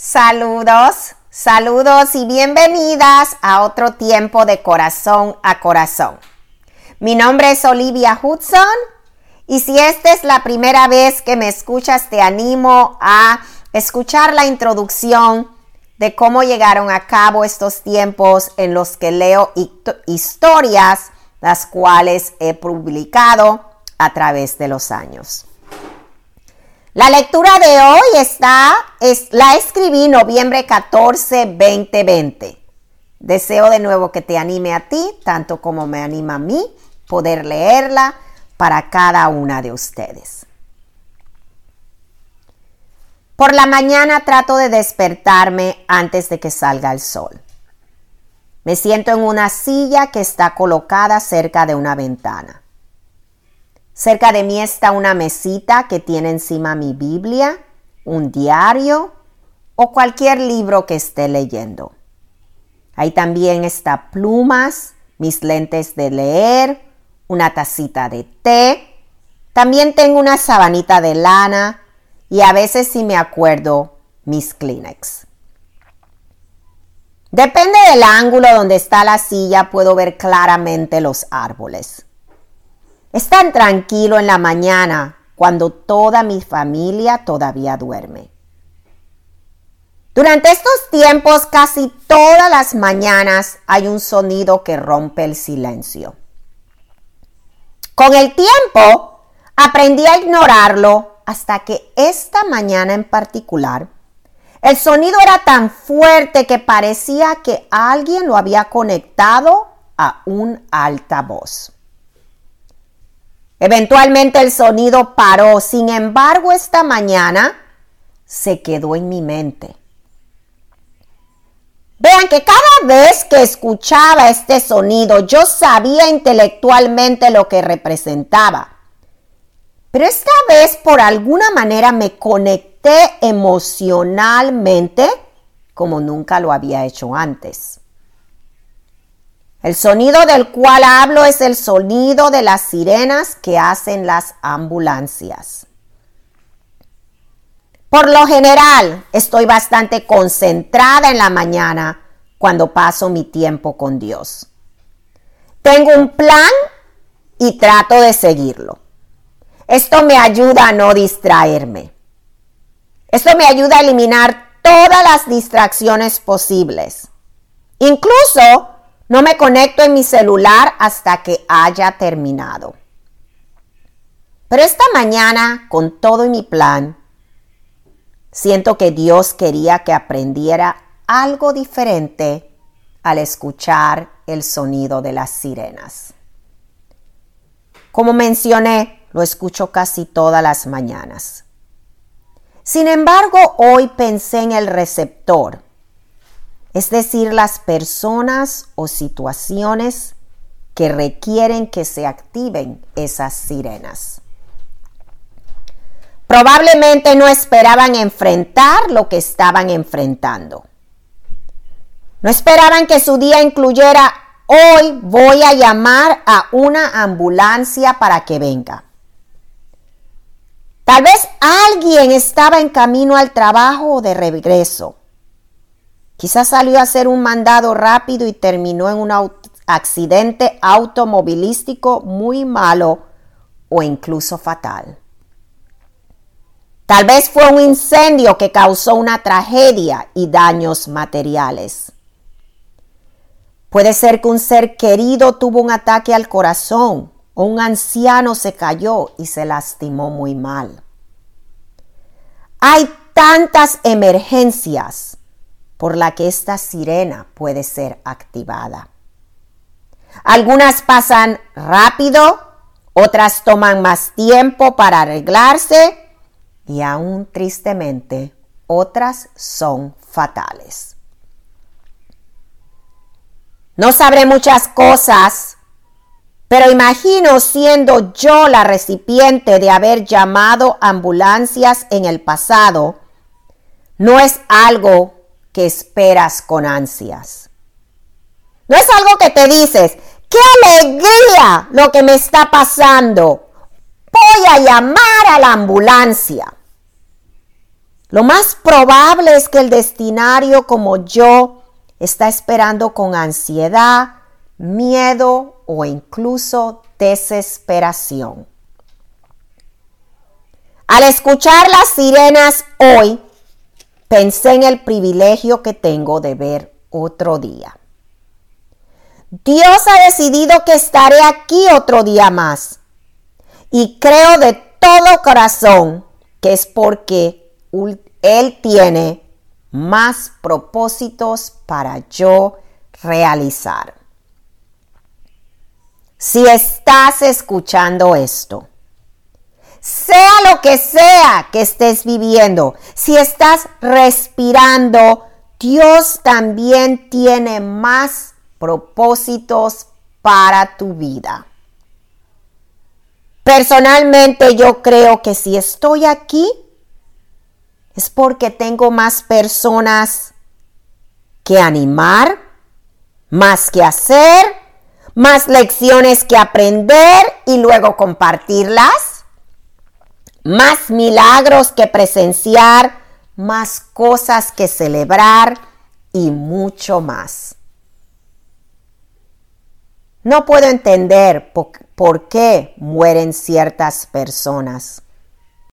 Saludos, saludos y bienvenidas a otro tiempo de corazón a corazón. Mi nombre es Olivia Hudson y si esta es la primera vez que me escuchas, te animo a escuchar la introducción de cómo llegaron a cabo estos tiempos en los que leo historias, las cuales he publicado a través de los años. La lectura de hoy está, es, la escribí noviembre 14, 2020. Deseo de nuevo que te anime a ti, tanto como me anima a mí, poder leerla para cada una de ustedes. Por la mañana trato de despertarme antes de que salga el sol. Me siento en una silla que está colocada cerca de una ventana. Cerca de mí está una mesita que tiene encima mi Biblia, un diario o cualquier libro que esté leyendo. Ahí también está plumas, mis lentes de leer, una tacita de té. También tengo una sabanita de lana y a veces si me acuerdo mis Kleenex. Depende del ángulo donde está la silla, puedo ver claramente los árboles. Es tan tranquilo en la mañana cuando toda mi familia todavía duerme. Durante estos tiempos casi todas las mañanas hay un sonido que rompe el silencio. Con el tiempo aprendí a ignorarlo hasta que esta mañana en particular el sonido era tan fuerte que parecía que alguien lo había conectado a un altavoz. Eventualmente el sonido paró, sin embargo esta mañana se quedó en mi mente. Vean que cada vez que escuchaba este sonido yo sabía intelectualmente lo que representaba. Pero esta vez por alguna manera me conecté emocionalmente como nunca lo había hecho antes. El sonido del cual hablo es el sonido de las sirenas que hacen las ambulancias. Por lo general, estoy bastante concentrada en la mañana cuando paso mi tiempo con Dios. Tengo un plan y trato de seguirlo. Esto me ayuda a no distraerme. Esto me ayuda a eliminar todas las distracciones posibles. Incluso no me conecto en mi celular hasta que haya terminado. Pero esta mañana, con todo mi plan, siento que Dios quería que aprendiera algo diferente al escuchar el sonido de las sirenas. Como mencioné, lo escucho casi todas las mañanas. Sin embargo, hoy pensé en el receptor es decir, las personas o situaciones que requieren que se activen esas sirenas. Probablemente no esperaban enfrentar lo que estaban enfrentando. No esperaban que su día incluyera, hoy voy a llamar a una ambulancia para que venga. Tal vez alguien estaba en camino al trabajo o de regreso. Quizás salió a hacer un mandado rápido y terminó en un accidente automovilístico muy malo o incluso fatal. Tal vez fue un incendio que causó una tragedia y daños materiales. Puede ser que un ser querido tuvo un ataque al corazón o un anciano se cayó y se lastimó muy mal. Hay tantas emergencias por la que esta sirena puede ser activada. Algunas pasan rápido, otras toman más tiempo para arreglarse y aún tristemente otras son fatales. No sabré muchas cosas, pero imagino siendo yo la recipiente de haber llamado ambulancias en el pasado, no es algo esperas con ansias. No es algo que te dices, qué alegría lo que me está pasando. Voy a llamar a la ambulancia. Lo más probable es que el destinario como yo está esperando con ansiedad, miedo o incluso desesperación. Al escuchar las sirenas hoy, pensé en el privilegio que tengo de ver otro día. Dios ha decidido que estaré aquí otro día más. Y creo de todo corazón que es porque Él tiene más propósitos para yo realizar. Si estás escuchando esto, sea lo que sea que estés viviendo, si estás respirando, Dios también tiene más propósitos para tu vida. Personalmente yo creo que si estoy aquí es porque tengo más personas que animar, más que hacer, más lecciones que aprender y luego compartirlas, más milagros que presenciar, más cosas que celebrar y mucho más. No puedo entender por, qué mueren ciertas personas.